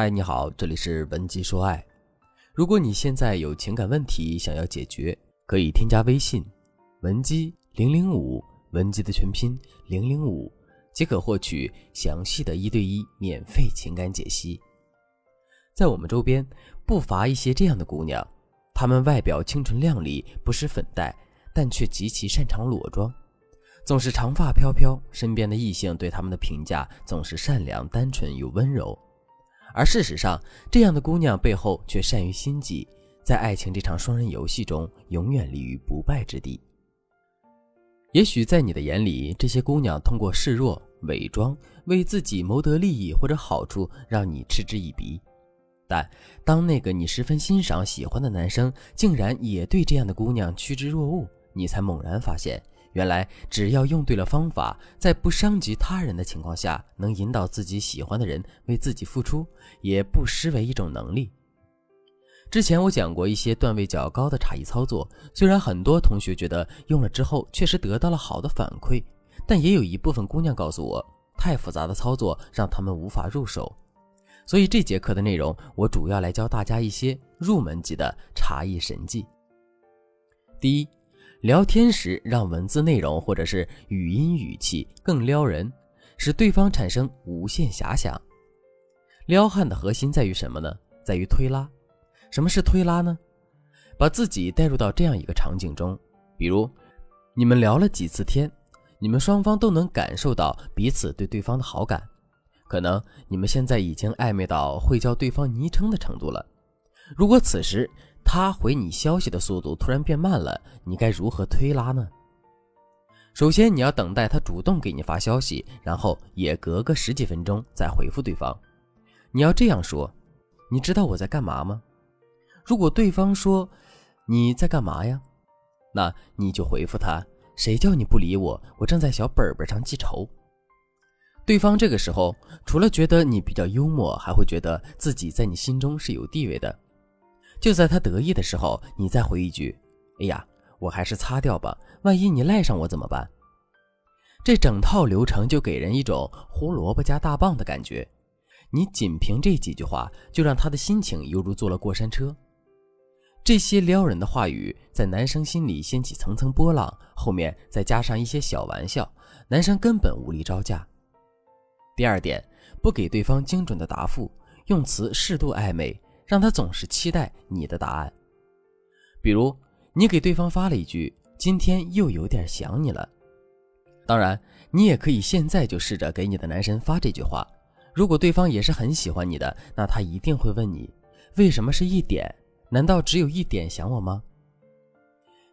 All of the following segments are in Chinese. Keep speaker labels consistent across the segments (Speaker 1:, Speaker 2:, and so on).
Speaker 1: 嗨，你好，这里是文姬说爱。如果你现在有情感问题想要解决，可以添加微信文姬零零五，文姬的全拼零零五，即可获取详细的一对一免费情感解析。在我们周边不乏一些这样的姑娘，她们外表清纯靓丽，不施粉黛，但却极其擅长裸妆，总是长发飘飘，身边的异性对她们的评价总是善良、单纯又温柔。而事实上，这样的姑娘背后却善于心计，在爱情这场双人游戏中，永远立于不败之地。也许在你的眼里，这些姑娘通过示弱、伪装，为自己谋得利益或者好处，让你嗤之以鼻。但当那个你十分欣赏、喜欢的男生，竟然也对这样的姑娘趋之若鹜，你才猛然发现。原来，只要用对了方法，在不伤及他人的情况下，能引导自己喜欢的人为自己付出，也不失为一种能力。之前我讲过一些段位较高的茶艺操作，虽然很多同学觉得用了之后确实得到了好的反馈，但也有一部分姑娘告诉我，太复杂的操作让他们无法入手。所以这节课的内容，我主要来教大家一些入门级的茶艺神技。第一。聊天时，让文字内容或者是语音语气更撩人，使对方产生无限遐想。撩汉的核心在于什么呢？在于推拉。什么是推拉呢？把自己带入到这样一个场景中，比如你们聊了几次天，你们双方都能感受到彼此对对方的好感，可能你们现在已经暧昧到会叫对方昵称的程度了。如果此时，他回你消息的速度突然变慢了，你该如何推拉呢？首先，你要等待他主动给你发消息，然后也隔个十几分钟再回复对方。你要这样说：“你知道我在干嘛吗？”如果对方说：“你在干嘛呀？”那你就回复他：“谁叫你不理我？我正在小本本上记仇。”对方这个时候除了觉得你比较幽默，还会觉得自己在你心中是有地位的。就在他得意的时候，你再回一句：“哎呀，我还是擦掉吧，万一你赖上我怎么办？”这整套流程就给人一种胡萝卜加大棒的感觉。你仅凭这几句话，就让他的心情犹如坐了过山车。这些撩人的话语在男生心里掀起层层波浪，后面再加上一些小玩笑，男生根本无力招架。第二点，不给对方精准的答复，用词适度暧昧。让他总是期待你的答案，比如你给对方发了一句“今天又有点想你了”，当然你也可以现在就试着给你的男神发这句话。如果对方也是很喜欢你的，那他一定会问你：为什么是一点？难道只有一点想我吗？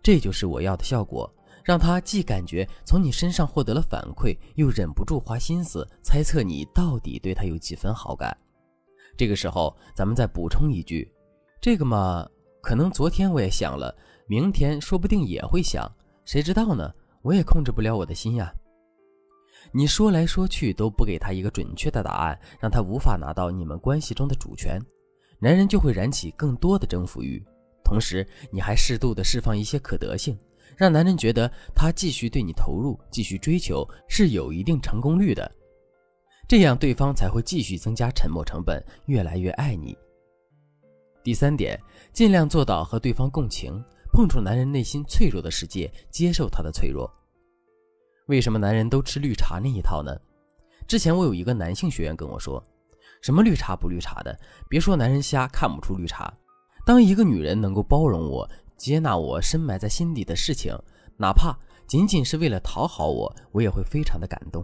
Speaker 1: 这就是我要的效果，让他既感觉从你身上获得了反馈，又忍不住花心思猜测你到底对他有几分好感。这个时候，咱们再补充一句，这个嘛，可能昨天我也想了，明天说不定也会想，谁知道呢？我也控制不了我的心呀。你说来说去都不给他一个准确的答案，让他无法拿到你们关系中的主权，男人就会燃起更多的征服欲。同时，你还适度的释放一些可得性，让男人觉得他继续对你投入、继续追求是有一定成功率的。这样，对方才会继续增加沉默成本，越来越爱你。第三点，尽量做到和对方共情，碰触男人内心脆弱的世界，接受他的脆弱。为什么男人都吃绿茶那一套呢？之前我有一个男性学员跟我说，什么绿茶不绿茶的，别说男人瞎看不出绿茶。当一个女人能够包容我、接纳我深埋在心底的事情，哪怕仅仅是为了讨好我，我也会非常的感动。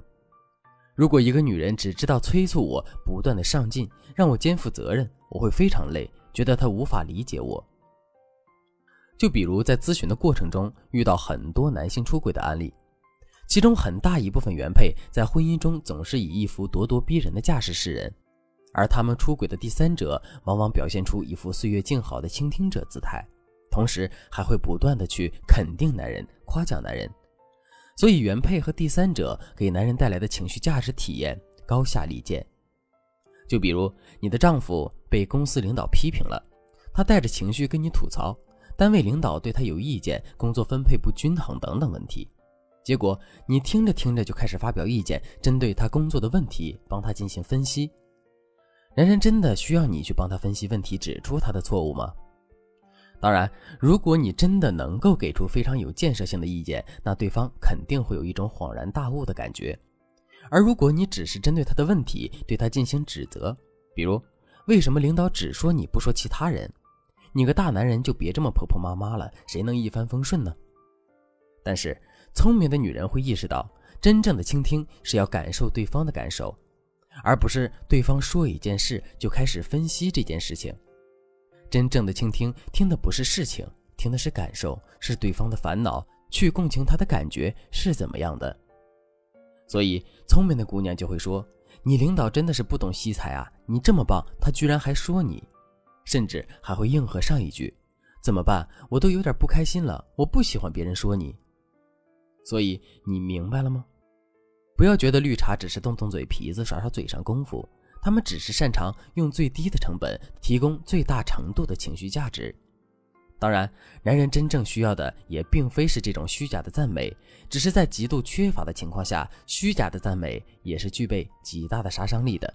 Speaker 1: 如果一个女人只知道催促我不断的上进，让我肩负责任，我会非常累，觉得她无法理解我。就比如在咨询的过程中，遇到很多男性出轨的案例，其中很大一部分原配在婚姻中总是以一副咄咄逼人的架势示人，而他们出轨的第三者往往表现出一副岁月静好的倾听者姿态，同时还会不断的去肯定男人，夸奖男人。所以，原配和第三者给男人带来的情绪价值体验高下立见。就比如，你的丈夫被公司领导批评了，他带着情绪跟你吐槽，单位领导对他有意见，工作分配不均衡等等问题。结果，你听着听着就开始发表意见，针对他工作的问题帮他进行分析。男人真的需要你去帮他分析问题，指出他的错误吗？当然，如果你真的能够给出非常有建设性的意见，那对方肯定会有一种恍然大悟的感觉。而如果你只是针对他的问题对他进行指责，比如为什么领导只说你不说其他人？你个大男人就别这么婆婆妈妈了，谁能一帆风顺呢？但是聪明的女人会意识到，真正的倾听是要感受对方的感受，而不是对方说一件事就开始分析这件事情。真正的倾听，听的不是事情，听的是感受，是对方的烦恼，去共情他的感觉是怎么样的。所以，聪明的姑娘就会说：“你领导真的是不懂惜才啊！你这么棒，他居然还说你，甚至还会应和上一句：怎么办？我都有点不开心了，我不喜欢别人说你。所以，你明白了吗？不要觉得绿茶只是动动嘴皮子，耍耍嘴上功夫。”他们只是擅长用最低的成本提供最大程度的情绪价值。当然，男人真正需要的也并非是这种虚假的赞美，只是在极度缺乏的情况下，虚假的赞美也是具备极大的杀伤力的。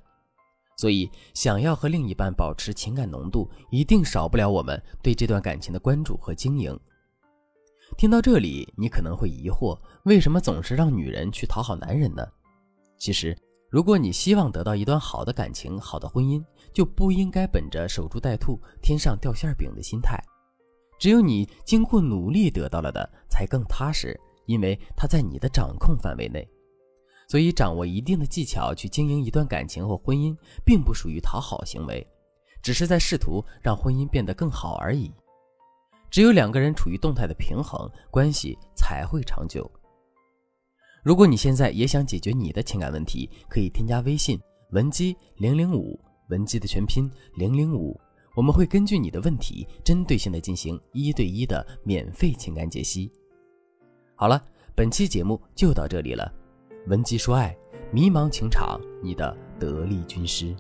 Speaker 1: 所以，想要和另一半保持情感浓度，一定少不了我们对这段感情的关注和经营。听到这里，你可能会疑惑：为什么总是让女人去讨好男人呢？其实。如果你希望得到一段好的感情、好的婚姻，就不应该本着守株待兔、天上掉馅饼的心态。只有你经过努力得到了的，才更踏实，因为它在你的掌控范围内。所以，掌握一定的技巧去经营一段感情或婚姻，并不属于讨好行为，只是在试图让婚姻变得更好而已。只有两个人处于动态的平衡，关系才会长久。如果你现在也想解决你的情感问题，可以添加微信文姬零零五，文姬的全拼零零五，我们会根据你的问题，针对性的进行一对一的免费情感解析。好了，本期节目就到这里了，文姬说爱，迷茫情场，你的得力军师。